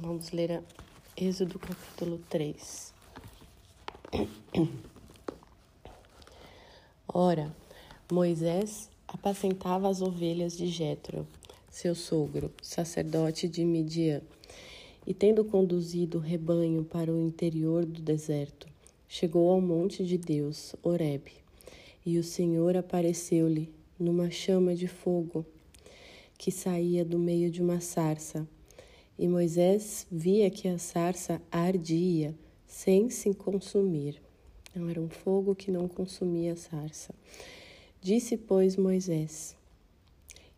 Vamos ler a Êxodo capítulo 3. Ora, Moisés apacentava as ovelhas de Jetro, seu sogro, sacerdote de Midian, e tendo conduzido o rebanho para o interior do deserto, chegou ao monte de Deus, Horebe, e o Senhor apareceu-lhe numa chama de fogo que saía do meio de uma sarça. E Moisés via que a sarça ardia sem se consumir. Não era um fogo que não consumia a sarça. Disse, pois, Moisés: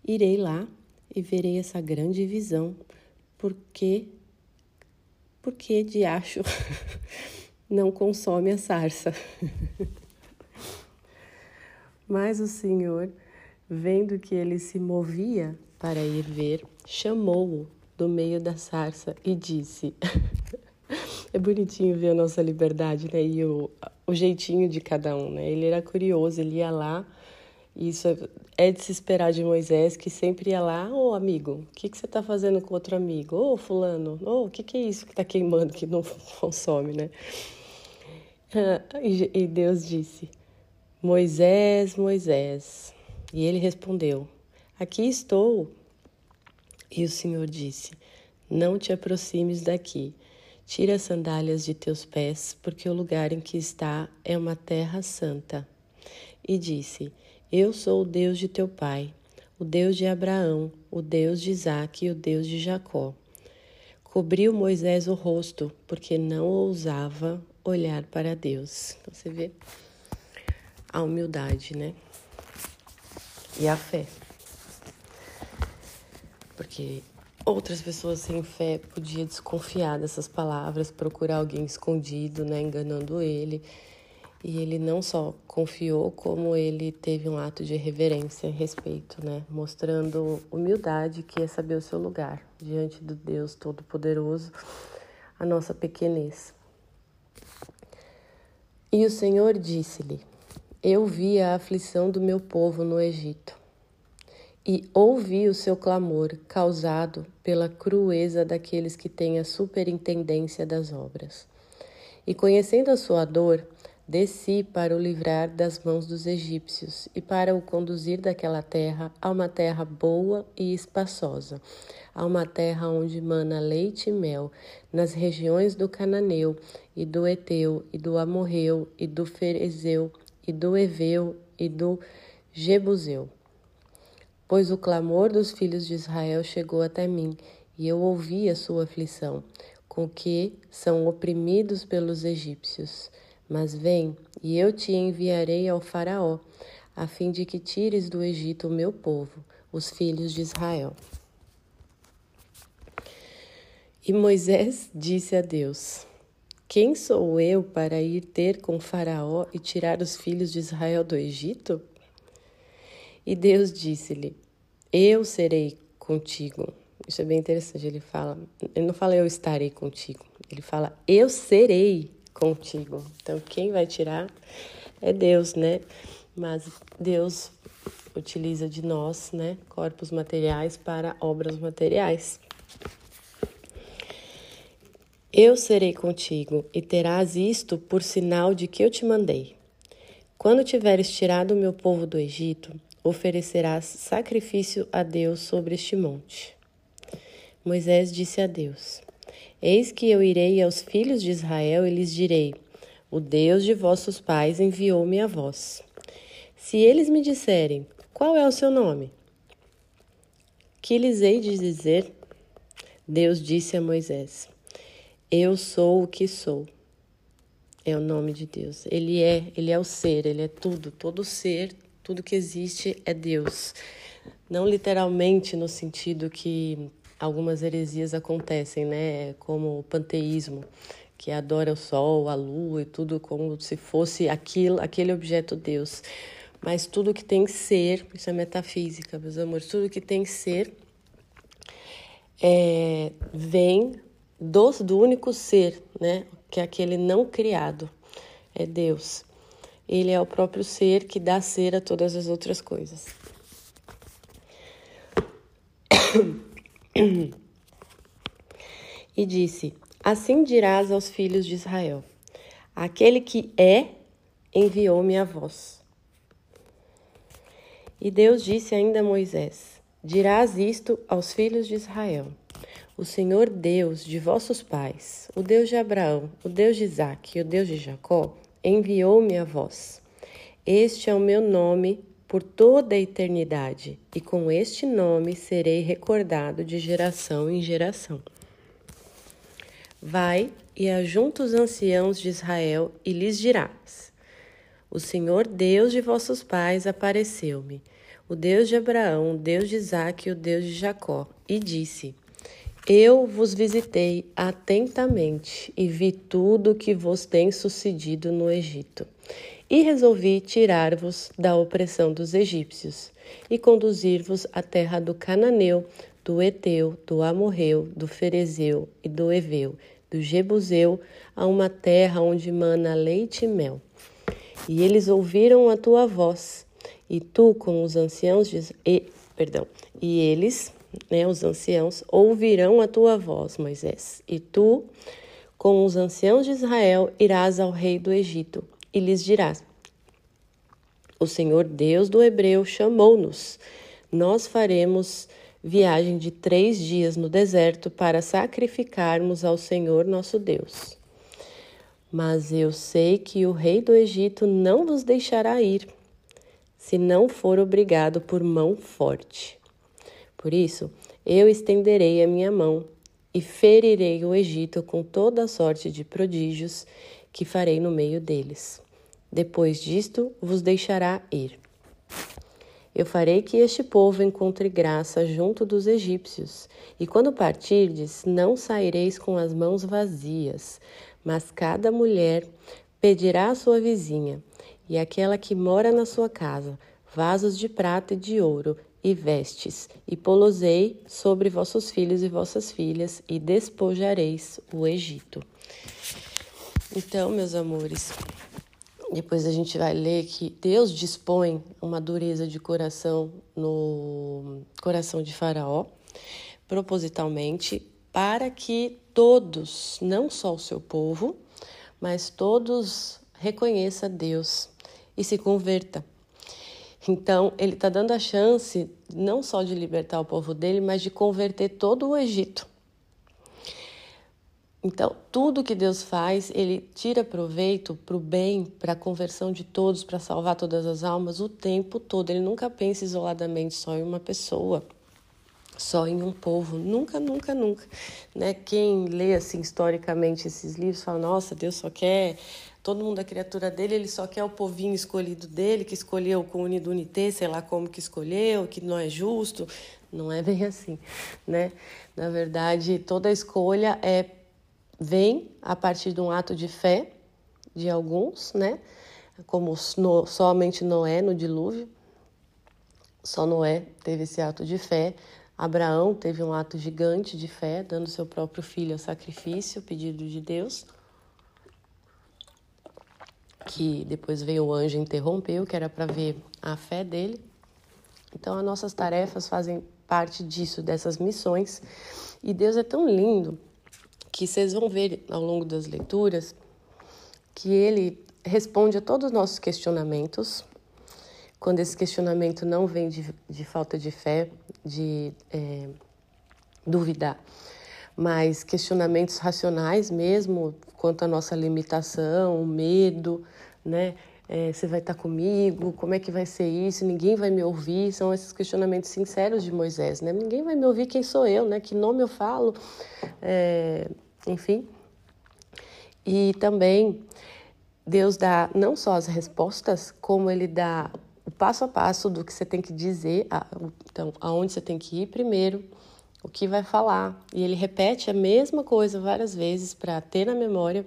Irei lá e verei essa grande visão, porque porque de acho não consome a sarça. Mas o Senhor, vendo que ele se movia para ir ver, chamou-o do meio da sarça e disse: É bonitinho ver a nossa liberdade, né? E o, o jeitinho de cada um, né? Ele era curioso, ele ia lá. Isso é de se esperar de Moisés, que sempre ia lá, ô oh, amigo, o que, que você está fazendo com outro amigo? Ô oh, fulano, ô, oh, o que, que é isso que está queimando, que não consome, né? E Deus disse, Moisés, Moisés. E ele respondeu, Aqui estou. E o Senhor disse: Não te aproximes daqui. Tira as sandálias de teus pés, porque o lugar em que está é uma terra santa. E disse: Eu sou o Deus de teu pai, o Deus de Abraão, o Deus de Isaque e o Deus de Jacó. Cobriu Moisés o rosto, porque não ousava olhar para Deus. Então você vê a humildade, né? E a fé porque outras pessoas sem fé podiam desconfiar dessas palavras, procurar alguém escondido, né, enganando ele. E ele não só confiou, como ele teve um ato de reverência e respeito, né, mostrando humildade, que é saber o seu lugar diante do Deus Todo-Poderoso, a nossa pequenez. E o Senhor disse-lhe: Eu vi a aflição do meu povo no Egito e ouvi o seu clamor causado pela crueza daqueles que têm a superintendência das obras. E conhecendo a sua dor, desci para o livrar das mãos dos egípcios e para o conduzir daquela terra a uma terra boa e espaçosa, a uma terra onde mana leite e mel, nas regiões do Cananeu e do Eteu e do Amorreu e do Ferezeu e do Eveu e do Jebuseu Pois o clamor dos filhos de Israel chegou até mim, e eu ouvi a sua aflição, com que são oprimidos pelos egípcios. Mas vem, e eu te enviarei ao Faraó, a fim de que tires do Egito o meu povo, os filhos de Israel. E Moisés disse a Deus: Quem sou eu para ir ter com Faraó e tirar os filhos de Israel do Egito? E Deus disse-lhe: Eu serei contigo. Isso é bem interessante. Ele fala, ele não fala eu estarei contigo. Ele fala eu serei contigo. Então quem vai tirar é Deus, né? Mas Deus utiliza de nós, né, corpos materiais para obras materiais. Eu serei contigo e terás isto por sinal de que eu te mandei. Quando tiveres tirado o meu povo do Egito, oferecerás sacrifício a Deus sobre este monte. Moisés disse a Deus: Eis que eu irei aos filhos de Israel e lhes direi: O Deus de vossos pais enviou-me a vós. Se eles me disserem: Qual é o seu nome? Que lhes hei de dizer? Deus disse a Moisés: Eu sou o que sou. É o nome de Deus. Ele é, ele é o ser, ele é tudo, todo ser tudo que existe é Deus. Não literalmente no sentido que algumas heresias acontecem, né? Como o panteísmo, que adora o sol, a lua e tudo como se fosse aquilo, aquele objeto Deus. Mas tudo que tem ser, isso é metafísica, meus amores, tudo que tem ser é, vem do, do único ser, né? Que é aquele não criado, é Deus. Ele é o próprio ser que dá ser a todas as outras coisas. e disse: Assim dirás aos filhos de Israel: Aquele que é enviou-me a vós. E Deus disse ainda a Moisés: Dirás isto aos filhos de Israel: O Senhor Deus de vossos pais, o Deus de Abraão, o Deus de Isaque e o Deus de Jacó, enviou-me a vós. Este é o meu nome por toda a eternidade, e com este nome serei recordado de geração em geração. Vai e ajunta os anciãos de Israel e lhes dirás: O Senhor Deus de vossos pais apareceu-me o Deus de Abraão, o Deus de Isaque e o Deus de Jacó, e disse: Eu vos visitei atentamente e vi tudo o que vos tem sucedido no Egito. E resolvi tirar-vos da opressão dos egípcios e conduzir-vos à terra do Cananeu, do Eteu, do Amorreu, do Ferezeu e do Eveu, do Jebuseu, a uma terra onde mana leite e mel. E eles ouviram a tua voz e tu com os anciãos de, e, perdão, e eles, né, os anciãos, ouvirão a tua voz, Moisés. E tu com os anciãos de Israel irás ao rei do Egito e lhes dirás: O Senhor Deus do Hebreu chamou-nos. Nós faremos viagem de três dias no deserto para sacrificarmos ao Senhor nosso Deus. Mas eu sei que o rei do Egito não vos deixará ir se não for obrigado por mão forte. Por isso, eu estenderei a minha mão e ferirei o Egito com toda a sorte de prodígios que farei no meio deles. Depois disto, vos deixará ir. Eu farei que este povo encontre graça junto dos egípcios, e quando partirdes, não saireis com as mãos vazias, mas cada mulher pedirá à sua vizinha: e aquela que mora na sua casa, vasos de prata e de ouro, e vestes, e polosei sobre vossos filhos e vossas filhas, e despojareis o Egito. Então, meus amores, depois a gente vai ler que Deus dispõe uma dureza de coração no coração de Faraó, propositalmente, para que todos, não só o seu povo, mas todos reconheça Deus e se converta. Então, ele está dando a chance não só de libertar o povo dele, mas de converter todo o Egito. Então, tudo que Deus faz, ele tira proveito para o bem, para a conversão de todos, para salvar todas as almas o tempo todo. Ele nunca pensa isoladamente só em uma pessoa, só em um povo. Nunca, nunca, nunca. Né? Quem lê assim historicamente esses livros fala: nossa, Deus só quer todo mundo é criatura dele, ele só quer o povinho escolhido dele, que escolheu com unidunité, sei lá como que escolheu, que não é justo. Não é bem assim, né? Na verdade, toda escolha é vem a partir de um ato de fé de alguns, né? Como no, somente Noé no dilúvio. Só Noé teve esse ato de fé. Abraão teve um ato gigante de fé, dando seu próprio filho ao sacrifício, pedido de Deus que depois veio o anjo e interrompeu, que era para ver a fé dele. Então, as nossas tarefas fazem parte disso, dessas missões. E Deus é tão lindo que vocês vão ver ao longo das leituras que ele responde a todos os nossos questionamentos. Quando esse questionamento não vem de, de falta de fé, de é, duvidar, mas questionamentos racionais mesmo, quanto à nossa limitação, o medo, né? É, você vai estar comigo? Como é que vai ser isso? Ninguém vai me ouvir? São esses questionamentos sinceros de Moisés, né? Ninguém vai me ouvir quem sou eu, né? Que nome eu falo? É, enfim. E também Deus dá não só as respostas, como Ele dá o passo a passo do que você tem que dizer, então, aonde você tem que ir primeiro, o que vai falar. E ele repete a mesma coisa várias vezes para ter na memória.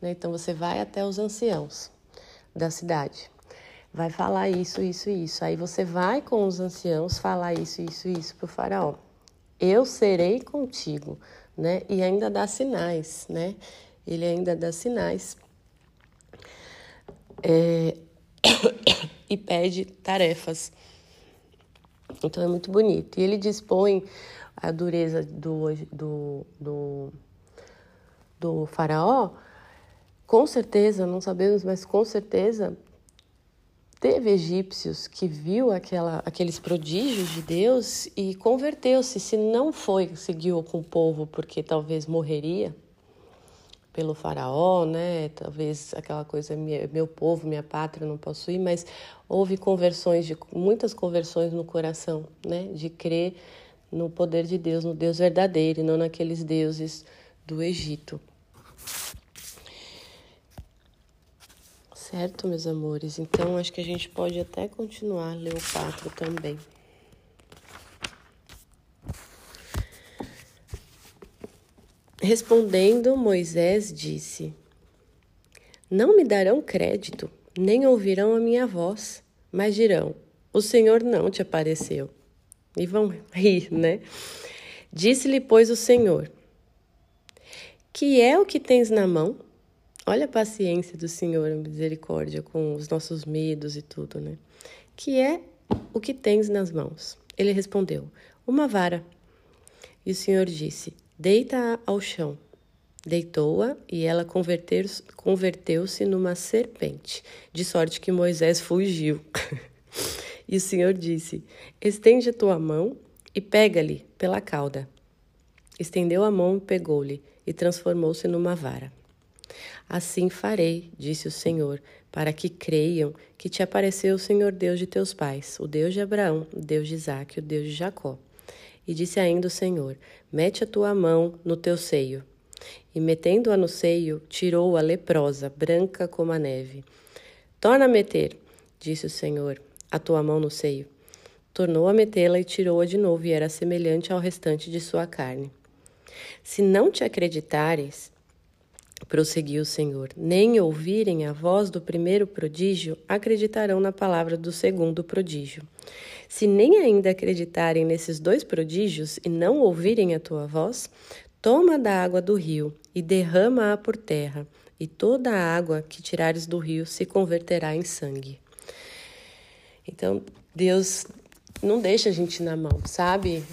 Né? Então você vai até os anciãos da cidade. Vai falar isso, isso isso. Aí você vai com os anciãos falar isso, isso isso para o faraó. Eu serei contigo, né? E ainda dá sinais, né? Ele ainda dá sinais. É... e pede tarefas Então é muito bonito. E ele dispõe a dureza do, do, do, do faraó, com certeza, não sabemos, mas com certeza teve egípcios que viu aquela, aqueles prodígios de Deus e converteu-se. Se não foi, seguiu com o povo porque talvez morreria pelo faraó, né? Talvez aquela coisa meu povo, minha pátria, não posso ir, mas houve conversões de muitas conversões no coração, né? De crer no poder de Deus, no Deus verdadeiro e não naqueles deuses do Egito. Certo, meus amores? Então acho que a gente pode até continuar a ler o 4 também. Respondendo, Moisés disse: Não me darão crédito, nem ouvirão a minha voz, mas dirão: O Senhor não te apareceu. E vão rir, né? Disse-lhe, pois, o Senhor: Que é o que tens na mão? Olha a paciência do Senhor, a misericórdia com os nossos medos e tudo, né? Que é o que tens nas mãos? Ele respondeu: Uma vara. E o Senhor disse: Deita-a ao chão. Deitou-a e ela converteu-se numa serpente, de sorte que Moisés fugiu. E o Senhor disse: Estende a tua mão e pega-lhe pela cauda. Estendeu a mão e pegou-lhe, e transformou-se numa vara. Assim farei, disse o Senhor, para que creiam que te apareceu o Senhor Deus de teus pais, o Deus de Abraão, o Deus de Isaque, o Deus de Jacó. E disse ainda o Senhor: Mete a tua mão no teu seio. E metendo-a no seio, tirou-a leprosa, branca como a neve. Torna a meter, disse o Senhor, a tua mão no seio. Tornou a metê-la e tirou-a de novo, e era semelhante ao restante de sua carne. Se não te acreditares, prosseguiu o Senhor, nem ouvirem a voz do primeiro prodígio, acreditarão na palavra do segundo prodígio. Se nem ainda acreditarem nesses dois prodígios e não ouvirem a tua voz, toma da água do rio e derrama-a por terra, e toda a água que tirares do rio se converterá em sangue. Então, Deus não deixa a gente na mão, sabe?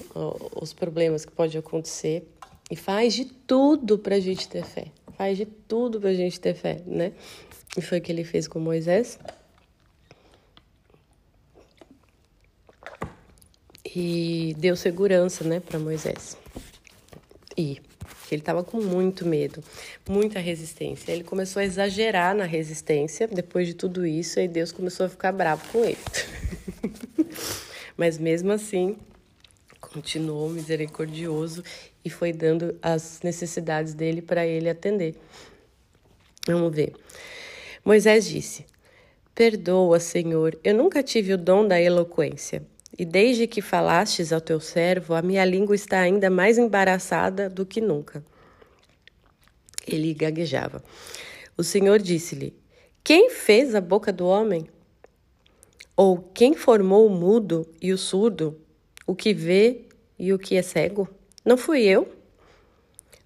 Os problemas que pode acontecer e faz de tudo para a gente ter fé. Faz de tudo para a gente ter fé, né? E foi o que ele fez com Moisés. E deu segurança, né, para Moisés. E ele estava com muito medo, muita resistência. Ele começou a exagerar na resistência depois de tudo isso, e Deus começou a ficar bravo com ele. Mas mesmo assim, continuou misericordioso e foi dando as necessidades dele para ele atender. Vamos ver. Moisés disse: Perdoa, Senhor, eu nunca tive o dom da eloquência. E desde que falastes ao teu servo, a minha língua está ainda mais embaraçada do que nunca. Ele gaguejava. O Senhor disse-lhe: Quem fez a boca do homem? Ou quem formou o mudo e o surdo, o que vê e o que é cego? Não fui eu?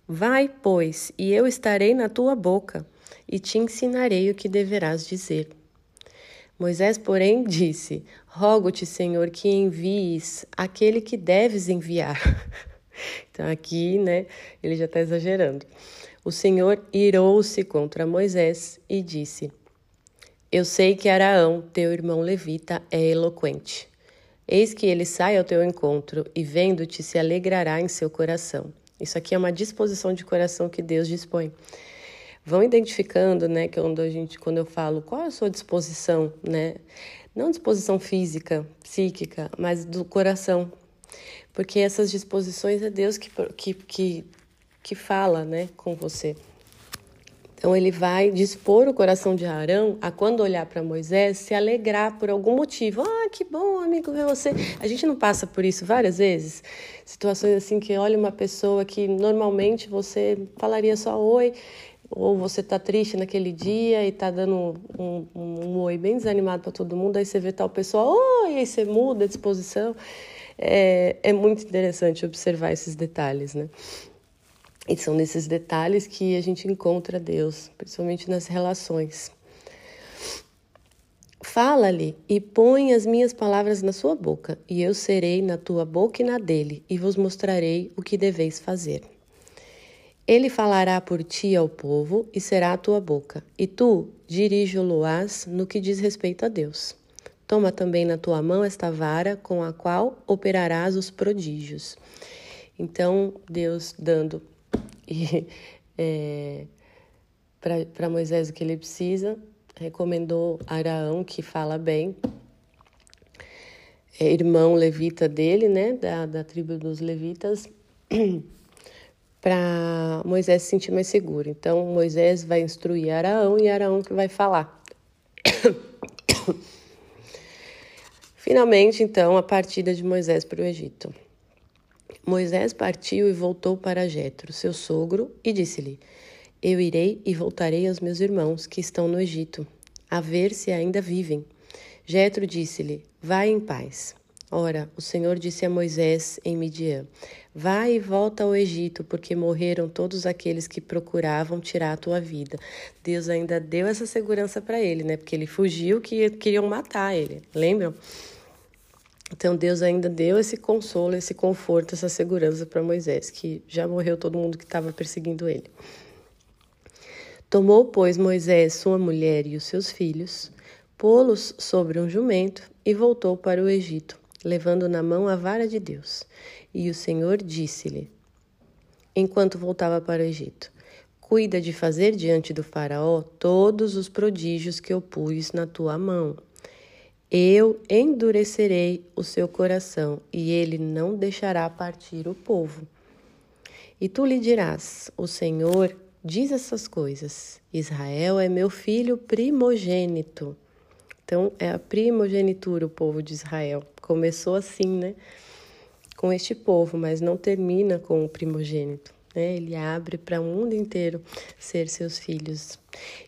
Vai, pois, e eu estarei na tua boca, e te ensinarei o que deverás dizer. Moisés, porém, disse: Rogo-te, Senhor, que envies aquele que deves enviar. então, aqui, né, ele já está exagerando. O Senhor irou-se contra Moisés e disse: Eu sei que Araão, teu irmão levita, é eloquente. Eis que ele sai ao teu encontro e, vendo-te, se alegrará em seu coração. Isso aqui é uma disposição de coração que Deus dispõe vão identificando, né, que onde a gente, quando eu falo qual é a sua disposição, né, não disposição física, psíquica, mas do coração, porque essas disposições é Deus que, que, que, que fala, né, com você. Então ele vai dispor o coração de Arão a quando olhar para Moisés se alegrar por algum motivo. Ah, que bom, amigo, ver você. A gente não passa por isso várias vezes? Situações assim que olha uma pessoa que normalmente você falaria só oi ou você tá triste naquele dia e tá dando um, um, um oi bem desanimado para todo mundo, aí você vê tal pessoa, oi, aí você muda a disposição. É, é muito interessante observar esses detalhes, né? E são nesses detalhes que a gente encontra Deus, principalmente nas relações. Fala-lhe e põe as minhas palavras na sua boca, e eu serei na tua boca e na dele, e vos mostrarei o que deveis fazer. Ele falará por ti ao povo e será a tua boca, e tu dirige-lo-ás no que diz respeito a Deus. Toma também na tua mão esta vara com a qual operarás os prodígios. Então, Deus dando é, para Moisés o que ele precisa, recomendou Araão, que fala bem, é irmão levita dele, né, da, da tribo dos levitas, para Moisés se sentir mais seguro. Então, Moisés vai instruir Araão e Araão que vai falar. Finalmente, então, a partida de Moisés para o Egito. Moisés partiu e voltou para Jetro, seu sogro, e disse-lhe: eu irei e voltarei aos meus irmãos que estão no Egito, a ver se ainda vivem. Jetro disse-lhe: Vai em paz. Ora, o Senhor disse a Moisés em Midian: Vai e volta ao Egito, porque morreram todos aqueles que procuravam tirar a tua vida. Deus ainda deu essa segurança para ele, né? Porque ele fugiu que queriam matar ele. Lembram? Então Deus ainda deu esse consolo, esse conforto, essa segurança para Moisés, que já morreu todo mundo que estava perseguindo ele. Tomou, pois, Moisés sua mulher e os seus filhos, pô-los sobre um jumento e voltou para o Egito, levando na mão a vara de Deus. E o Senhor disse-lhe, enquanto voltava para o Egito: Cuida de fazer diante do Faraó todos os prodígios que eu pus na tua mão. Eu endurecerei o seu coração, e ele não deixará partir o povo. E tu lhe dirás: O Senhor diz essas coisas. Israel é meu filho primogênito. Então, é a primogenitura o povo de Israel. Começou assim, né? Com este povo, mas não termina com o primogênito. Né? Ele abre para o mundo inteiro ser seus filhos.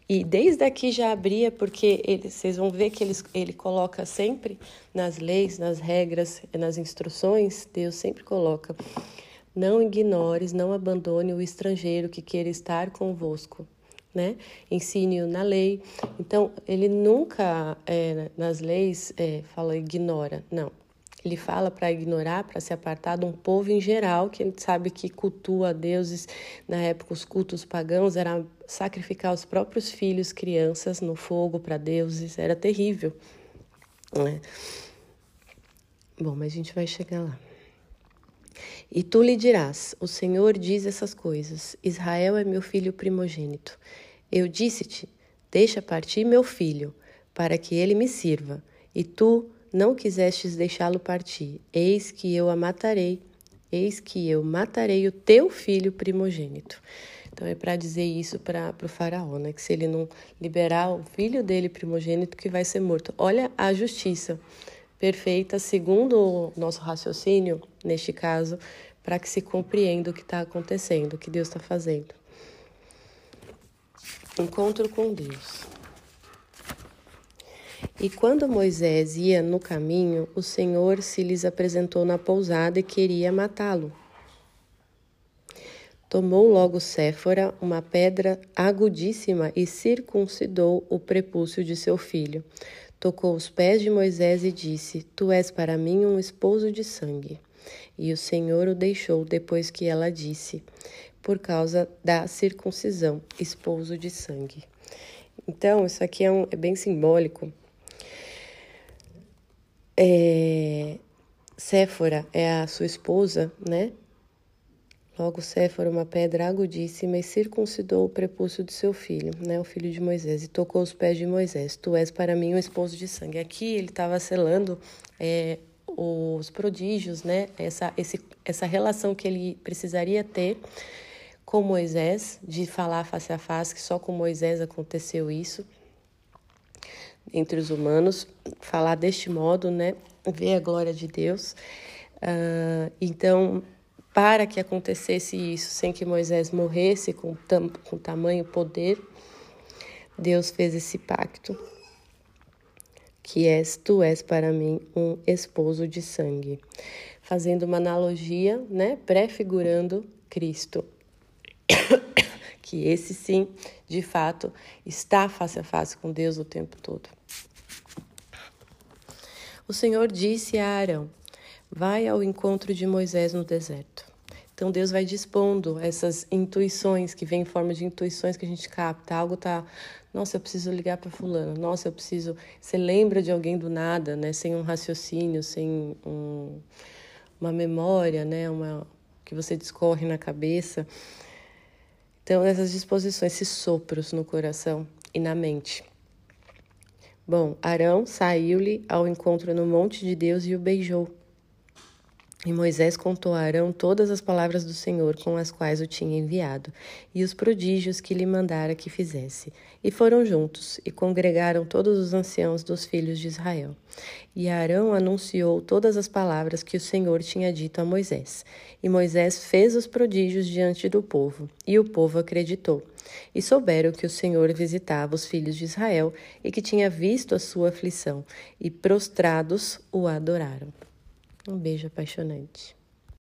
E desde aqui já abria, porque ele, vocês vão ver que ele, ele coloca sempre nas leis, nas regras, nas instruções, Deus sempre coloca não ignores, não abandone o estrangeiro que queira estar convosco. Né? Ensine-o na lei. Então, ele nunca, é, nas leis, é, fala ignora. Não. Ele fala para ignorar, para se apartar de um povo em geral, que gente sabe que cultua deuses. Na época, os cultos pagãos era sacrificar os próprios filhos, crianças, no fogo para deuses. Era terrível. Né? Bom, mas a gente vai chegar lá. E tu lhe dirás: O Senhor diz essas coisas. Israel é meu filho primogênito. Eu disse-te: Deixa partir meu filho, para que ele me sirva. E tu não quisestes deixá-lo partir. Eis que eu a matarei. Eis que eu matarei o teu filho primogênito. Então é para dizer isso para o faraó, né? Que se ele não liberar o filho dele primogênito, que vai ser morto. Olha a justiça perfeita, segundo o nosso raciocínio, neste caso, para que se compreenda o que está acontecendo, o que Deus está fazendo. Encontro com Deus. E quando Moisés ia no caminho, o Senhor se lhes apresentou na pousada e queria matá-lo. Tomou logo Séfora uma pedra agudíssima e circuncidou o prepúcio de seu filho tocou os pés de Moisés e disse: Tu és para mim um esposo de sangue. E o Senhor o deixou depois que ela disse, por causa da circuncisão, esposo de sangue. Então, isso aqui é, um, é bem simbólico. É, Séfora é a sua esposa, né? Logo Séfora, uma pedra agudíssima, e circuncidou o prepúcio de seu filho, né, o filho de Moisés, e tocou os pés de Moisés. Tu és para mim um esposo de sangue. Aqui ele estava selando é, os prodígios, né, essa, esse, essa relação que ele precisaria ter com Moisés, de falar face a face, que só com Moisés aconteceu isso, entre os humanos, falar deste modo, né, ver a glória de Deus. Uh, então, para que acontecesse isso sem que Moisés morresse com, tam, com tamanho poder, Deus fez esse pacto, que és tu és para mim um esposo de sangue, fazendo uma analogia, né, prefigurando Cristo. que esse sim, de fato, está face a face com Deus o tempo todo. O Senhor disse a Arão: Vai ao encontro de Moisés no deserto. Então Deus vai dispondo essas intuições que vêm em forma de intuições que a gente capta. Algo tá, nossa, eu preciso ligar para fulano. Nossa, eu preciso. Você lembra de alguém do nada, né? Sem um raciocínio, sem um, uma memória, né? Uma que você discorre na cabeça. Então essas disposições, esses sopros no coração e na mente. Bom, Arão saiu-lhe ao encontro no monte de Deus e o beijou. E Moisés contou a Arão todas as palavras do Senhor com as quais o tinha enviado, e os prodígios que lhe mandara que fizesse. E foram juntos, e congregaram todos os anciãos dos filhos de Israel. E Arão anunciou todas as palavras que o Senhor tinha dito a Moisés. E Moisés fez os prodígios diante do povo, e o povo acreditou. E souberam que o Senhor visitava os filhos de Israel, e que tinha visto a sua aflição, e prostrados o adoraram. Um beijo apaixonante.